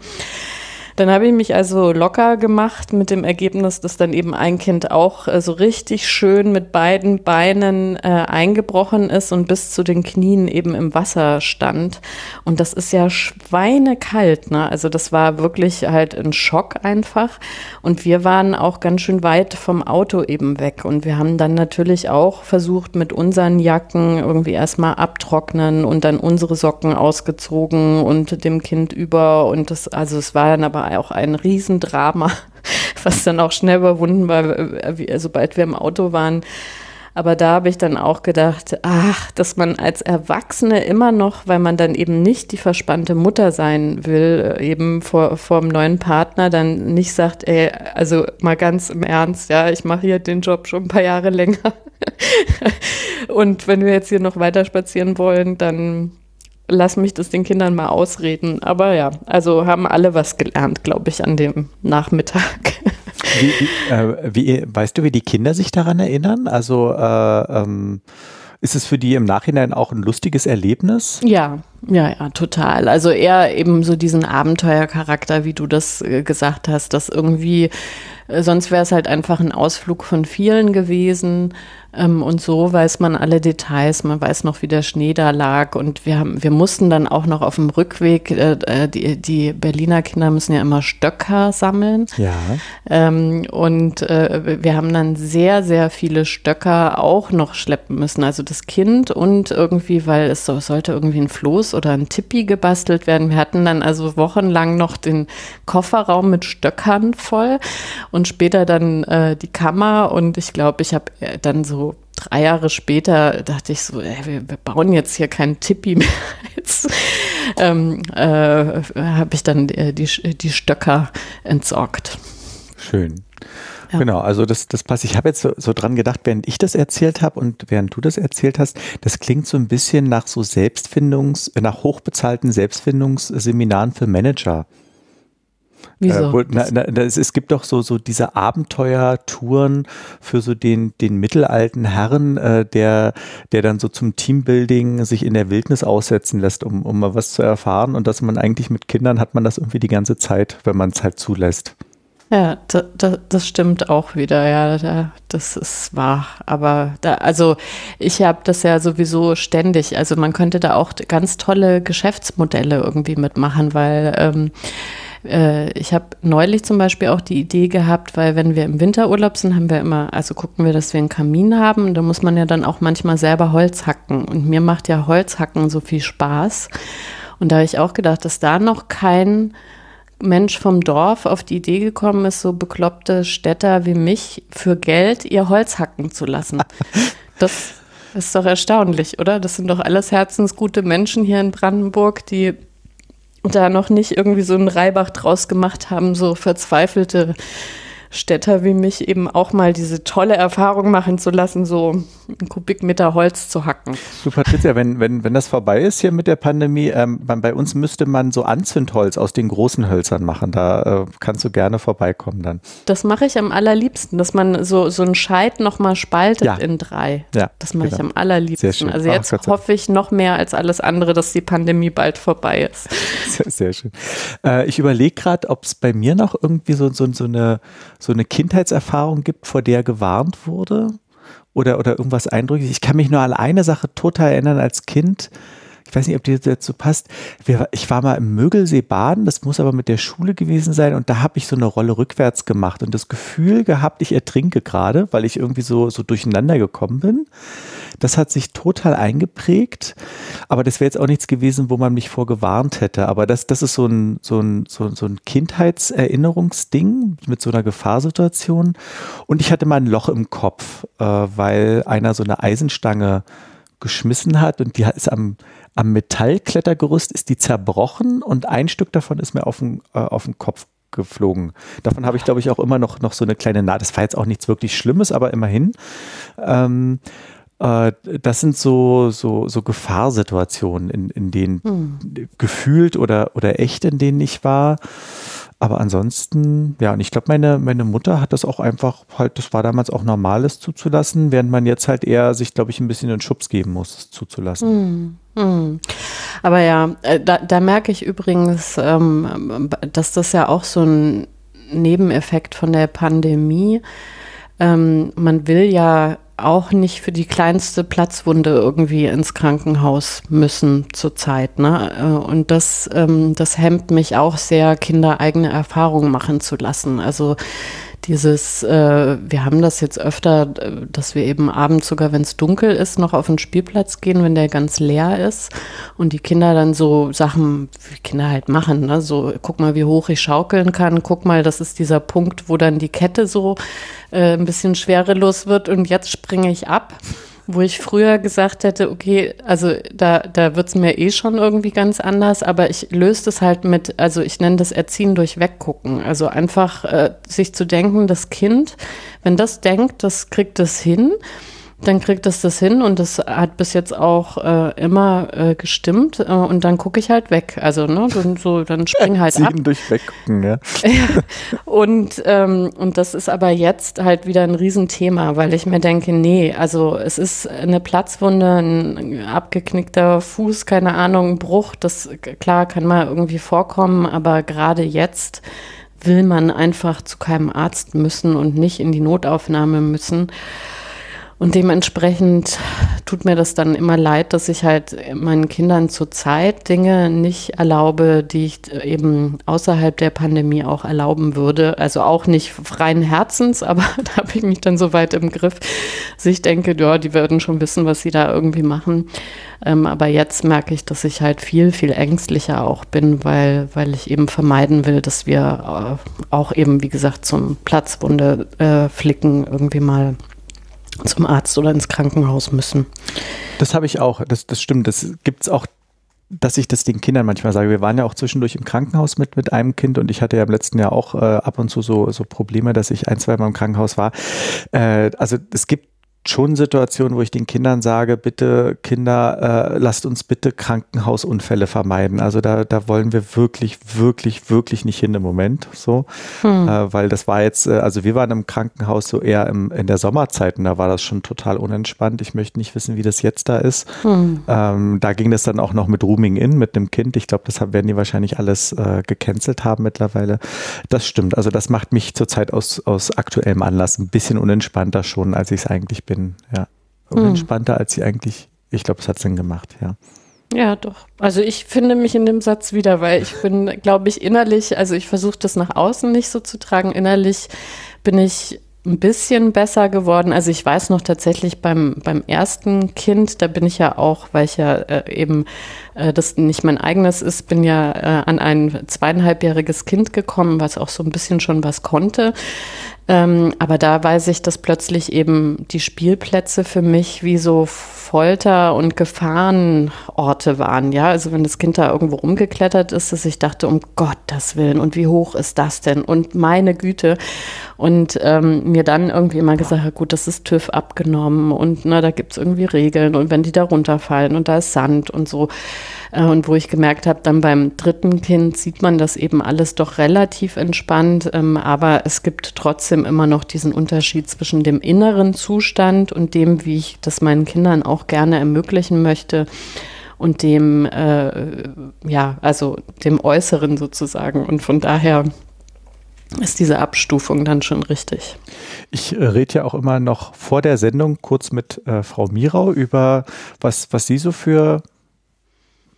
Dann habe ich mich also locker gemacht mit dem Ergebnis, dass dann eben ein Kind auch äh, so richtig schön mit beiden Beinen äh, eingebrochen ist und bis zu den Knien eben im Wasser stand. Und das ist ja schweinekalt, ne? Also das war wirklich halt ein Schock einfach. Und wir waren auch ganz schön weit vom Auto eben weg. Und wir haben dann natürlich auch versucht, mit unseren Jacken irgendwie erstmal abtrocknen und dann unsere Socken ausgezogen und dem Kind über. Und das, also es war dann aber auch ein Riesendrama, (laughs) was dann auch schnell überwunden war, sobald wir im Auto waren. Aber da habe ich dann auch gedacht, ach, dass man als Erwachsene immer noch, weil man dann eben nicht die verspannte Mutter sein will, äh, eben vor, vor dem neuen Partner, dann nicht sagt, ey, also mal ganz im Ernst, ja, ich mache hier den Job schon ein paar Jahre (laughs) länger. Und wenn wir jetzt hier noch weiter spazieren wollen, dann lass mich das den Kindern mal ausreden. Aber ja, also haben alle was gelernt, glaube ich, an dem Nachmittag. Wie, wie, äh, wie, weißt du, wie die Kinder sich daran erinnern? Also äh, ähm, ist es für die im Nachhinein auch ein lustiges Erlebnis? Ja, ja, ja, total. Also eher eben so diesen Abenteuercharakter, wie du das äh, gesagt hast, dass irgendwie, äh, sonst wäre es halt einfach ein Ausflug von vielen gewesen. Ähm, und so weiß man alle Details, man weiß noch, wie der Schnee da lag. Und wir haben, wir mussten dann auch noch auf dem Rückweg, äh, äh, die, die Berliner Kinder müssen ja immer Stöcker sammeln. Ja. Ähm, und äh, wir haben dann sehr, sehr viele Stöcker auch noch schleppen müssen. Also das Kind und irgendwie, weil es so, sollte irgendwie ein Floß oder ein Tippi gebastelt werden. Wir hatten dann also wochenlang noch den Kofferraum mit Stöckern voll und später dann äh, die Kammer. Und ich glaube, ich habe äh, dann so drei Jahre später dachte ich so, ey, wir, wir, bauen jetzt hier kein Tippi (laughs) mehr. Jetzt ähm, äh, habe ich dann die, die, die Stöcker entsorgt. Schön. Ja. Genau, also das, das passt. Ich habe jetzt so, so dran gedacht, während ich das erzählt habe und während du das erzählt hast, das klingt so ein bisschen nach so Selbstfindungs, nach hochbezahlten Selbstfindungsseminaren für Manager. Wieso? Äh, wo, na, na, es, es, gibt doch so, so diese Abenteuertouren für so den, den mittelalten Herren, äh, der, der dann so zum Teambuilding sich in der Wildnis aussetzen lässt, um, um mal was zu erfahren. Und dass man eigentlich mit Kindern hat man das irgendwie die ganze Zeit, wenn man es halt zulässt. Ja, da, da, das stimmt auch wieder, ja, da, das ist wahr. Aber da, also ich habe das ja sowieso ständig. Also man könnte da auch ganz tolle Geschäftsmodelle irgendwie mitmachen, weil ähm, äh, ich habe neulich zum Beispiel auch die Idee gehabt, weil wenn wir im Winterurlaub sind, haben wir immer, also gucken wir, dass wir einen Kamin haben. Da muss man ja dann auch manchmal selber Holz hacken. Und mir macht ja Holzhacken so viel Spaß. Und da habe ich auch gedacht, dass da noch kein Mensch vom Dorf auf die Idee gekommen ist, so bekloppte Städter wie mich für Geld ihr Holz hacken zu lassen. (laughs) Das ist doch erstaunlich, oder? Das sind doch alles herzensgute Menschen hier in Brandenburg, die da noch nicht irgendwie so einen Reibach draus gemacht haben, so verzweifelte Städter wie mich eben auch mal diese tolle Erfahrung machen zu lassen, so einen Kubikmeter Holz zu hacken. Du Patricia, wenn, wenn, wenn das vorbei ist hier mit der Pandemie, ähm, bei uns müsste man so Anzündholz aus den großen Hölzern machen. Da äh, kannst du gerne vorbeikommen dann. Das mache ich am allerliebsten, dass man so, so einen Scheit nochmal spaltet ja. in drei. Ja, das mache genau. ich am allerliebsten. Also jetzt Ach, hoffe ich noch mehr als alles andere, dass die Pandemie bald vorbei ist. (laughs) Sehr, sehr schön. Äh, ich überlege gerade, ob es bei mir noch irgendwie so, so, so eine so eine Kindheitserfahrung gibt, vor der gewarnt wurde oder, oder irgendwas Eindrückliches. Ich kann mich nur an eine Sache total erinnern als Kind. Ich weiß nicht, ob die dazu passt. Ich war mal im Mögelsee baden, das muss aber mit der Schule gewesen sein und da habe ich so eine Rolle rückwärts gemacht und das Gefühl gehabt, ich ertrinke gerade, weil ich irgendwie so, so durcheinander gekommen bin. Das hat sich total eingeprägt, aber das wäre jetzt auch nichts gewesen, wo man mich vor gewarnt hätte. Aber das, das ist so ein, so ein, so, so ein Kindheitserinnerungsding mit so einer Gefahrsituation. Und ich hatte mal ein Loch im Kopf, äh, weil einer so eine Eisenstange geschmissen hat und die ist am, am Metallklettergerüst ist die zerbrochen und ein Stück davon ist mir auf den, äh, auf den Kopf geflogen. Davon habe ich, glaube ich, auch immer noch, noch so eine kleine Naht. Das war jetzt auch nichts wirklich Schlimmes, aber immerhin. Ähm, äh, das sind so, so, so Gefahrsituationen, in, in denen hm. gefühlt oder, oder echt, in denen ich war. Aber ansonsten, ja, und ich glaube, meine, meine Mutter hat das auch einfach halt, das war damals auch normales zuzulassen, während man jetzt halt eher sich, glaube ich, ein bisschen den Schubs geben muss, es zuzulassen. Hm. Hm. Aber ja, äh, da, da merke ich übrigens, ähm, dass das ja auch so ein Nebeneffekt von der Pandemie. Ähm, man will ja auch nicht für die kleinste Platzwunde irgendwie ins Krankenhaus müssen zurzeit. Ne? Äh, und das, ähm, das hemmt mich auch sehr, Kinder eigene Erfahrungen machen zu lassen. Also dieses, äh, wir haben das jetzt öfter, dass wir eben abends sogar, wenn es dunkel ist, noch auf den Spielplatz gehen, wenn der ganz leer ist und die Kinder dann so Sachen, wie Kinder halt machen, ne? so guck mal, wie hoch ich schaukeln kann, guck mal, das ist dieser Punkt, wo dann die Kette so äh, ein bisschen schwerelos wird und jetzt springe ich ab wo ich früher gesagt hätte, okay, also da, da wird's mir eh schon irgendwie ganz anders, aber ich löse das halt mit, also ich nenne das Erziehen durch Weggucken. Also einfach äh, sich zu denken, das Kind, wenn das denkt, das kriegt es hin, dann kriegt es das hin und das hat bis jetzt auch äh, immer äh, gestimmt äh, und dann gucke ich halt weg. Also ne, so, so dann spring halt (laughs) ab. durch weggucken, ja. ja. (laughs) Und, ähm, und das ist aber jetzt halt wieder ein Riesenthema, weil ich mir denke, nee, also es ist eine Platzwunde, ein abgeknickter Fuß, keine Ahnung, ein Bruch, das klar kann mal irgendwie vorkommen, aber gerade jetzt will man einfach zu keinem Arzt müssen und nicht in die Notaufnahme müssen. Und dementsprechend tut mir das dann immer leid, dass ich halt meinen Kindern zurzeit Dinge nicht erlaube, die ich eben außerhalb der Pandemie auch erlauben würde. Also auch nicht freien Herzens, (laughs) aber da habe ich mich dann so weit im Griff, dass ich denke, ja, die werden schon wissen, was sie da irgendwie machen. Ähm, aber jetzt merke ich, dass ich halt viel, viel ängstlicher auch bin, weil, weil ich eben vermeiden will, dass wir äh, auch eben, wie gesagt, zum Platzwunde äh, flicken irgendwie mal zum Arzt oder ins Krankenhaus müssen. Das habe ich auch, das, das stimmt. Das gibt es auch, dass ich das den Kindern manchmal sage. Wir waren ja auch zwischendurch im Krankenhaus mit, mit einem Kind und ich hatte ja im letzten Jahr auch äh, ab und zu so, so Probleme, dass ich ein, zwei Mal im Krankenhaus war. Äh, also es gibt schon Situationen, wo ich den Kindern sage, bitte Kinder, äh, lasst uns bitte Krankenhausunfälle vermeiden. Also da, da wollen wir wirklich, wirklich, wirklich nicht hin im Moment. So, hm. äh, weil das war jetzt, äh, also wir waren im Krankenhaus so eher im, in der Sommerzeit und da war das schon total unentspannt. Ich möchte nicht wissen, wie das jetzt da ist. Hm. Ähm, da ging das dann auch noch mit Rooming in, mit einem Kind. Ich glaube, das werden die wahrscheinlich alles äh, gecancelt haben mittlerweile. Das stimmt. Also das macht mich zurzeit aus, aus aktuellem Anlass ein bisschen unentspannter schon, als ich es eigentlich bin bin. Ja. Und hm. entspannter, als sie eigentlich, ich glaube, es hat Sinn gemacht, ja. Ja, doch. Also ich finde mich in dem Satz wieder, weil ich bin, glaube ich, innerlich, also ich versuche das nach außen nicht so zu tragen. Innerlich bin ich ein bisschen besser geworden. Also ich weiß noch tatsächlich beim, beim ersten Kind, da bin ich ja auch, weil ich ja äh, eben äh, das nicht mein eigenes ist, bin ja äh, an ein zweieinhalbjähriges Kind gekommen, was auch so ein bisschen schon was konnte. Ähm, aber da weiß ich, dass plötzlich eben die Spielplätze für mich wie so Folter- und Gefahrenorte waren. Ja, also wenn das Kind da irgendwo rumgeklettert ist, dass ich dachte, um Gottes Willen, und wie hoch ist das denn? Und meine Güte. Und ähm, mir dann irgendwie immer gesagt, ja, gut, das ist TÜV abgenommen und na, da gibt es irgendwie Regeln und wenn die da runterfallen und da ist Sand und so. Äh, und wo ich gemerkt habe, dann beim dritten Kind sieht man das eben alles doch relativ entspannt, ähm, aber es gibt trotzdem immer noch diesen Unterschied zwischen dem inneren Zustand und dem, wie ich das meinen Kindern auch gerne ermöglichen möchte und dem, äh, ja, also dem Äußeren sozusagen. Und von daher ist diese Abstufung dann schon richtig. Ich äh, rede ja auch immer noch vor der Sendung kurz mit äh, Frau Mirau über, was, was sie so für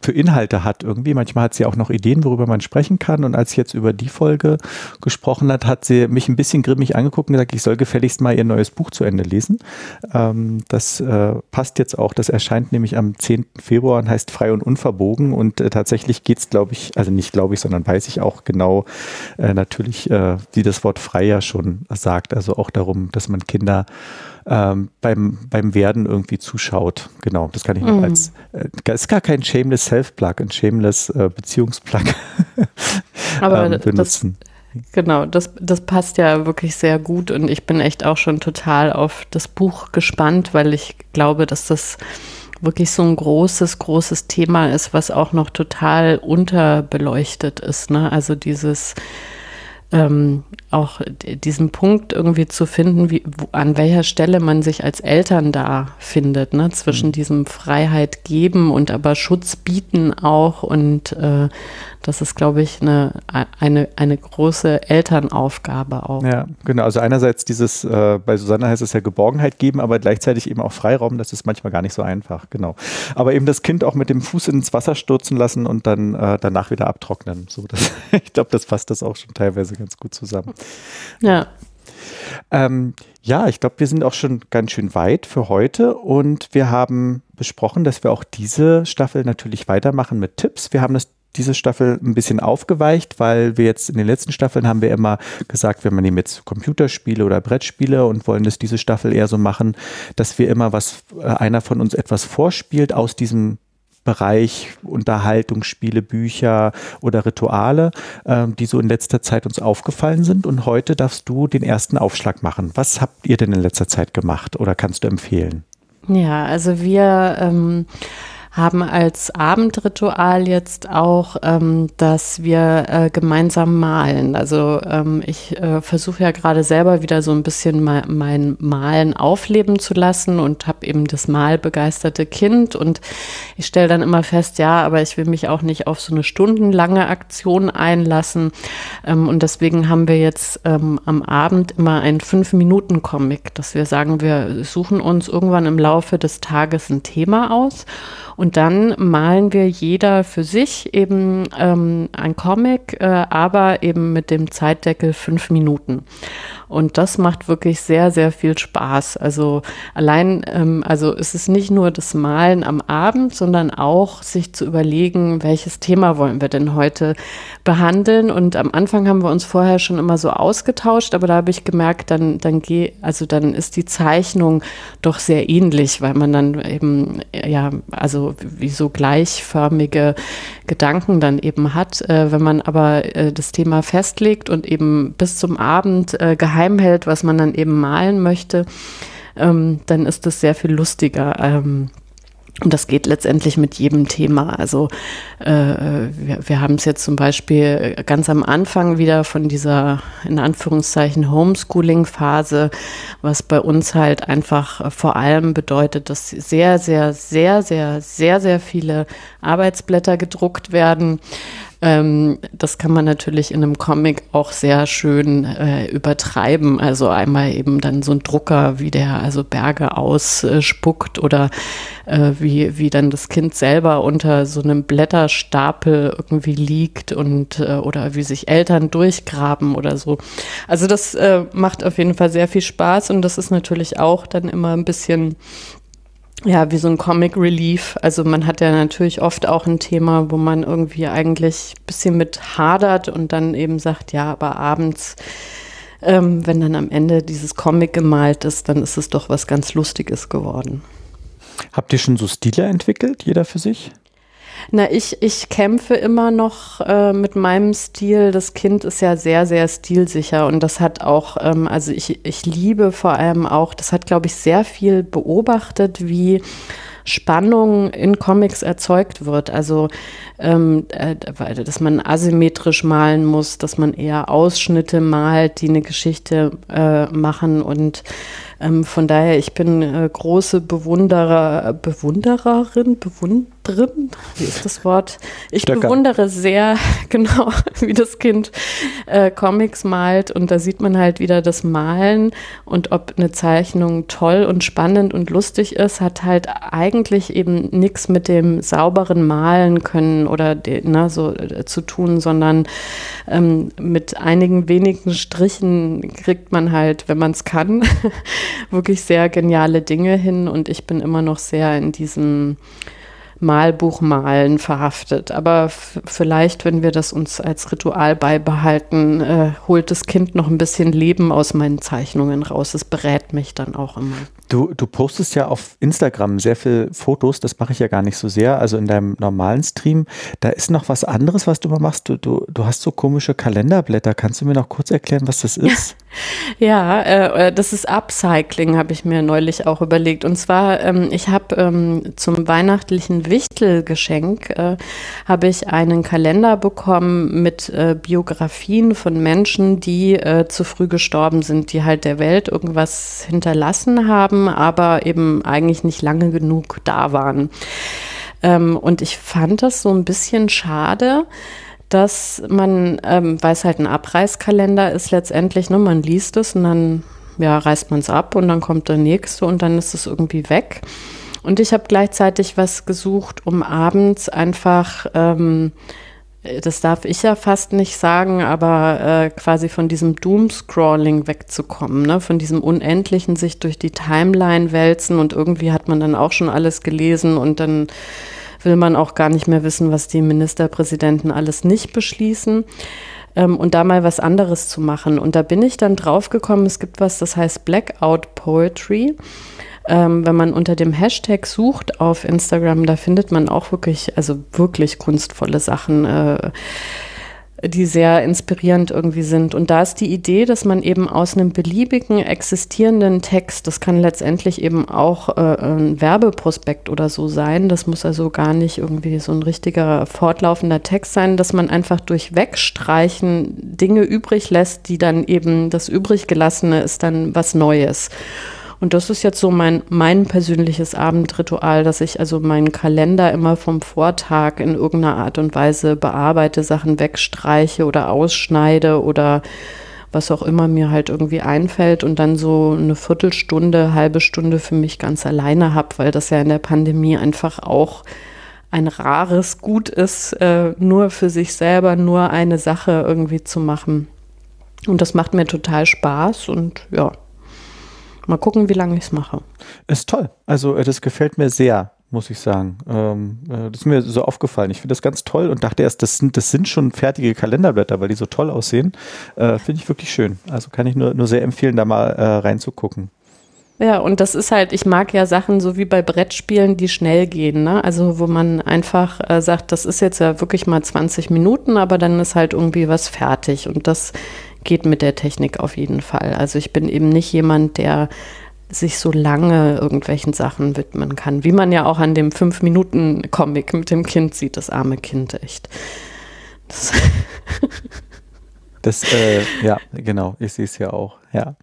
für Inhalte hat irgendwie. Manchmal hat sie auch noch Ideen, worüber man sprechen kann. Und als sie jetzt über die Folge gesprochen hat, hat sie mich ein bisschen grimmig angeguckt und gesagt, ich soll gefälligst mal ihr neues Buch zu Ende lesen. Ähm, das äh, passt jetzt auch. Das erscheint nämlich am 10. Februar und heißt Frei und Unverbogen. Und äh, tatsächlich geht es, glaube ich, also nicht glaube ich, sondern weiß ich auch genau äh, natürlich, äh, wie das Wort frei ja schon sagt. Also auch darum, dass man Kinder ähm, beim, beim Werden irgendwie zuschaut. Genau, das kann ich noch mm. als, äh, ist gar kein Shameless Self-Plug, ein Shameless äh, Beziehungsplug (laughs) ähm, benutzen. Das, genau, das, das passt ja wirklich sehr gut und ich bin echt auch schon total auf das Buch gespannt, weil ich glaube, dass das wirklich so ein großes, großes Thema ist, was auch noch total unterbeleuchtet ist. Ne? Also dieses ähm, auch diesen Punkt irgendwie zu finden, wie, wo, an welcher Stelle man sich als Eltern da findet, ne? zwischen mhm. diesem Freiheit geben und aber Schutz bieten auch. Und äh, das ist, glaube ich, eine, eine, eine große Elternaufgabe auch. Ja, genau. Also einerseits dieses, äh, bei Susanne heißt es ja Geborgenheit geben, aber gleichzeitig eben auch Freiraum. Das ist manchmal gar nicht so einfach, genau. Aber eben das Kind auch mit dem Fuß ins Wasser stürzen lassen und dann äh, danach wieder abtrocknen. So, das, (laughs) ich glaube, das fasst das auch schon teilweise ganz gut zusammen. Ja. Ähm, ja, ich glaube, wir sind auch schon ganz schön weit für heute und wir haben besprochen, dass wir auch diese Staffel natürlich weitermachen mit Tipps. Wir haben das diese Staffel ein bisschen aufgeweicht, weil wir jetzt in den letzten Staffeln haben wir immer gesagt, wir nehmen jetzt Computerspiele oder Brettspiele und wollen das diese Staffel eher so machen, dass wir immer was, äh, einer von uns etwas vorspielt aus diesem Bereich Unterhaltungsspiele, Bücher oder Rituale, äh, die so in letzter Zeit uns aufgefallen sind. Und heute darfst du den ersten Aufschlag machen. Was habt ihr denn in letzter Zeit gemacht oder kannst du empfehlen? Ja, also wir ähm, haben als Abendritual jetzt auch, ähm, dass wir äh, gemeinsam malen. Also ähm, ich äh, versuche ja gerade selber wieder so ein bisschen ma mein Malen aufleben zu lassen und habe eben das malbegeisterte Kind und ich stelle dann immer fest, ja, aber ich will mich auch nicht auf so eine stundenlange Aktion einlassen ähm, und deswegen haben wir jetzt ähm, am Abend immer einen Fünf-Minuten-Comic, dass wir sagen, wir suchen uns irgendwann im Laufe des Tages ein Thema aus und dann malen wir jeder für sich eben ähm, ein Comic, äh, aber eben mit dem Zeitdeckel fünf Minuten. Und das macht wirklich sehr, sehr viel Spaß. Also allein, ähm, also es ist nicht nur das Malen am Abend, sondern auch sich zu überlegen, welches Thema wollen wir denn heute behandeln. Und am Anfang haben wir uns vorher schon immer so ausgetauscht, aber da habe ich gemerkt, dann, dann geh, also dann ist die Zeichnung doch sehr ähnlich, weil man dann eben, ja, also wie so gleichförmige Gedanken dann eben hat. Äh, wenn man aber äh, das Thema festlegt und eben bis zum Abend äh, geheim hält, was man dann eben malen möchte, ähm, dann ist es sehr viel lustiger. Ähm, und das geht letztendlich mit jedem Thema. Also äh, wir, wir haben es jetzt zum Beispiel ganz am Anfang wieder von dieser in Anführungszeichen Homeschooling-Phase, was bei uns halt einfach vor allem bedeutet, dass sehr, sehr, sehr, sehr, sehr, sehr viele Arbeitsblätter gedruckt werden. Ähm, das kann man natürlich in einem Comic auch sehr schön äh, übertreiben. Also einmal eben dann so ein Drucker, wie der also Berge ausspuckt oder äh, wie, wie dann das Kind selber unter so einem Blätterstapel irgendwie liegt und äh, oder wie sich Eltern durchgraben oder so. Also das äh, macht auf jeden Fall sehr viel Spaß und das ist natürlich auch dann immer ein bisschen ja, wie so ein Comic Relief. Also man hat ja natürlich oft auch ein Thema, wo man irgendwie eigentlich ein bisschen mit hadert und dann eben sagt, ja, aber abends ähm, wenn dann am Ende dieses Comic gemalt ist, dann ist es doch was ganz Lustiges geworden. Habt ihr schon so Stile entwickelt, jeder für sich? Na, ich, ich kämpfe immer noch äh, mit meinem Stil. Das Kind ist ja sehr, sehr stilsicher und das hat auch, ähm, also ich, ich liebe vor allem auch, das hat, glaube ich, sehr viel beobachtet, wie Spannung in Comics erzeugt wird. Also, ähm, äh, dass man asymmetrisch malen muss, dass man eher Ausschnitte malt, die eine Geschichte äh, machen und ähm, von daher, ich bin äh, große Bewunderer, Bewundererin, Bewunderin, wie ist das Wort? Ich Stöcker. bewundere sehr, (laughs) genau, (laughs) wie das Kind äh, Comics malt und da sieht man halt wieder das Malen und ob eine Zeichnung toll und spannend und lustig ist, hat halt eigentlich eben nichts mit dem sauberen Malen können oder na, so äh, zu tun, sondern ähm, mit einigen wenigen Strichen kriegt man halt, wenn man es kann, (laughs) wirklich sehr geniale Dinge hin und ich bin immer noch sehr in diesem Malbuchmalen verhaftet. Aber vielleicht, wenn wir das uns als Ritual beibehalten, äh, holt das Kind noch ein bisschen Leben aus meinen Zeichnungen raus. Es berät mich dann auch immer. Du, du postest ja auf Instagram sehr viele Fotos, das mache ich ja gar nicht so sehr, also in deinem normalen Stream. Da ist noch was anderes, was du mal machst. Du, du, du hast so komische Kalenderblätter. Kannst du mir noch kurz erklären, was das ist? (laughs) Ja, äh, äh, das ist Upcycling, habe ich mir neulich auch überlegt. Und zwar, ähm, ich habe ähm, zum weihnachtlichen Wichtelgeschenk äh, habe ich einen Kalender bekommen mit äh, Biografien von Menschen, die äh, zu früh gestorben sind, die halt der Welt irgendwas hinterlassen haben, aber eben eigentlich nicht lange genug da waren. Ähm, und ich fand das so ein bisschen schade, dass man, ähm, weil es halt ein Abreißkalender ist letztendlich, ne, man liest es und dann ja, reißt man es ab und dann kommt der nächste und dann ist es irgendwie weg. Und ich habe gleichzeitig was gesucht, um abends einfach, ähm, das darf ich ja fast nicht sagen, aber äh, quasi von diesem Doom-Scrolling wegzukommen, ne? von diesem unendlichen sich durch die Timeline wälzen und irgendwie hat man dann auch schon alles gelesen und dann will man auch gar nicht mehr wissen, was die Ministerpräsidenten alles nicht beschließen. Ähm, und da mal was anderes zu machen. Und da bin ich dann draufgekommen, es gibt was, das heißt Blackout Poetry. Ähm, wenn man unter dem Hashtag sucht auf Instagram, da findet man auch wirklich, also wirklich kunstvolle Sachen. Äh, die sehr inspirierend irgendwie sind. Und da ist die Idee, dass man eben aus einem beliebigen existierenden Text, das kann letztendlich eben auch äh, ein Werbeprospekt oder so sein, das muss also gar nicht irgendwie so ein richtiger fortlaufender Text sein, dass man einfach durch Wegstreichen Dinge übrig lässt, die dann eben das übrig gelassene ist dann was Neues. Und das ist jetzt so mein, mein persönliches Abendritual, dass ich also meinen Kalender immer vom Vortag in irgendeiner Art und Weise bearbeite, Sachen wegstreiche oder ausschneide oder was auch immer mir halt irgendwie einfällt und dann so eine Viertelstunde, halbe Stunde für mich ganz alleine habe, weil das ja in der Pandemie einfach auch ein rares Gut ist, äh, nur für sich selber nur eine Sache irgendwie zu machen. Und das macht mir total Spaß und ja, Mal gucken, wie lange ich es mache. Ist toll. Also äh, das gefällt mir sehr, muss ich sagen. Ähm, äh, das ist mir so aufgefallen. Ich finde das ganz toll und dachte erst, das sind, das sind schon fertige Kalenderblätter, weil die so toll aussehen. Äh, finde ich wirklich schön. Also kann ich nur, nur sehr empfehlen, da mal äh, reinzugucken. Ja, und das ist halt, ich mag ja Sachen so wie bei Brettspielen, die schnell gehen, ne? Also wo man einfach äh, sagt, das ist jetzt ja wirklich mal 20 Minuten, aber dann ist halt irgendwie was fertig. Und das geht mit der Technik auf jeden Fall. Also ich bin eben nicht jemand, der sich so lange irgendwelchen Sachen widmen kann, wie man ja auch an dem fünf Minuten Comic mit dem Kind sieht, das arme Kind echt. Das, das äh, ja, genau, ich sehe es ja auch. Ja,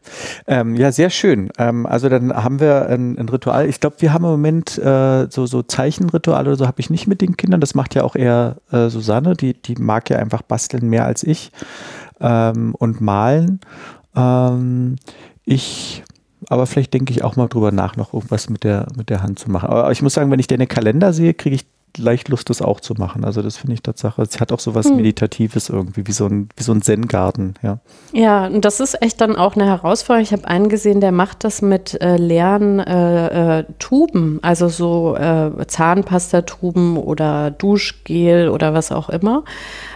ähm, ja, sehr schön. Ähm, also dann haben wir ein, ein Ritual. Ich glaube, wir haben im Moment äh, so so Zeichenrituale oder so habe ich nicht mit den Kindern. Das macht ja auch eher äh, Susanne. Die die mag ja einfach basteln mehr als ich ähm, und malen. Ähm, ich, aber vielleicht denke ich auch mal drüber nach, noch irgendwas mit der, mit der Hand zu machen. Aber ich muss sagen, wenn ich deine Kalender sehe, kriege ich leicht Lust, das auch zu machen. Also das finde ich Tatsache. Es hat auch so was hm. Meditatives irgendwie, wie so ein, wie so ein Zen-Garten, ja. Ja, und das ist echt dann auch eine Herausforderung. Ich habe einen gesehen, der macht das mit äh, leeren äh, äh, Tuben, also so äh, Zahnpastatuben oder Duschgel oder was auch immer.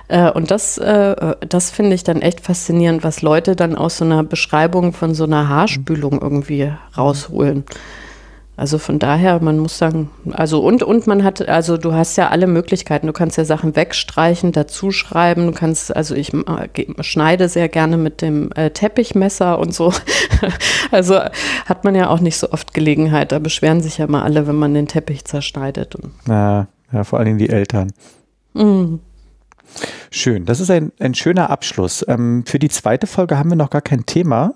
Äh, und das, äh, das finde ich dann echt faszinierend, was Leute dann aus so einer Beschreibung von so einer Haarspülung irgendwie rausholen. Also von daher, man muss sagen, also und, und man hat, also du hast ja alle Möglichkeiten. Du kannst ja Sachen wegstreichen, dazuschreiben, du kannst, also ich äh, schneide sehr gerne mit dem äh, Teppichmesser und so. (laughs) also hat man ja auch nicht so oft Gelegenheit. Da beschweren sich ja mal alle, wenn man den Teppich zerschneidet. Ja, ja vor allen Dingen die Eltern. Mhm. Schön, das ist ein, ein schöner Abschluss. Ähm, für die zweite Folge haben wir noch gar kein Thema.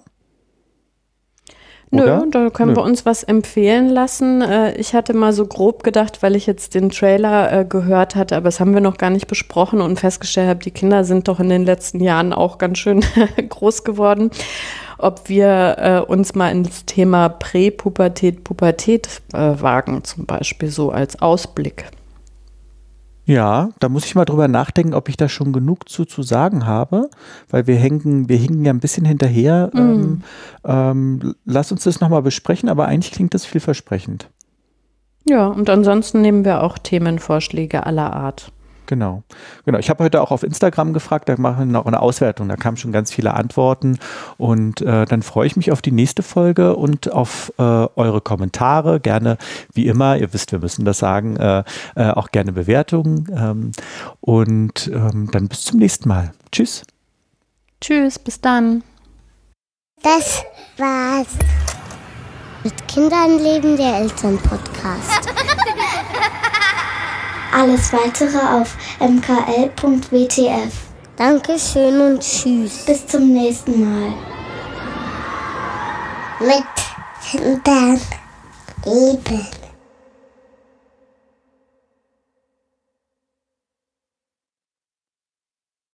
Oder? Nö, da können Nö. wir uns was empfehlen lassen. Äh, ich hatte mal so grob gedacht, weil ich jetzt den Trailer äh, gehört hatte, aber das haben wir noch gar nicht besprochen und festgestellt habe, die Kinder sind doch in den letzten Jahren auch ganz schön (laughs) groß geworden, ob wir äh, uns mal ins Thema Präpubertät, Pubertät wagen, zum Beispiel so als Ausblick. Ja, da muss ich mal drüber nachdenken, ob ich da schon genug zu, zu sagen habe, weil wir hängen, wir hingen ja ein bisschen hinterher. Mm. Ähm, ähm, lass uns das nochmal besprechen, aber eigentlich klingt das vielversprechend. Ja, und ansonsten nehmen wir auch Themenvorschläge aller Art. Genau. Genau. Ich habe heute auch auf Instagram gefragt, da machen wir noch eine Auswertung, da kamen schon ganz viele Antworten und äh, dann freue ich mich auf die nächste Folge und auf äh, eure Kommentare. Gerne, wie immer, ihr wisst, wir müssen das sagen, äh, äh auch gerne Bewertungen ähm, und ähm, dann bis zum nächsten Mal. Tschüss. Tschüss, bis dann. Das war's. Mit Kindern leben der Elternpodcast. Alles weitere auf mkl.wtf. Dankeschön und tschüss. Bis zum nächsten Mal. Mit Kindern leben.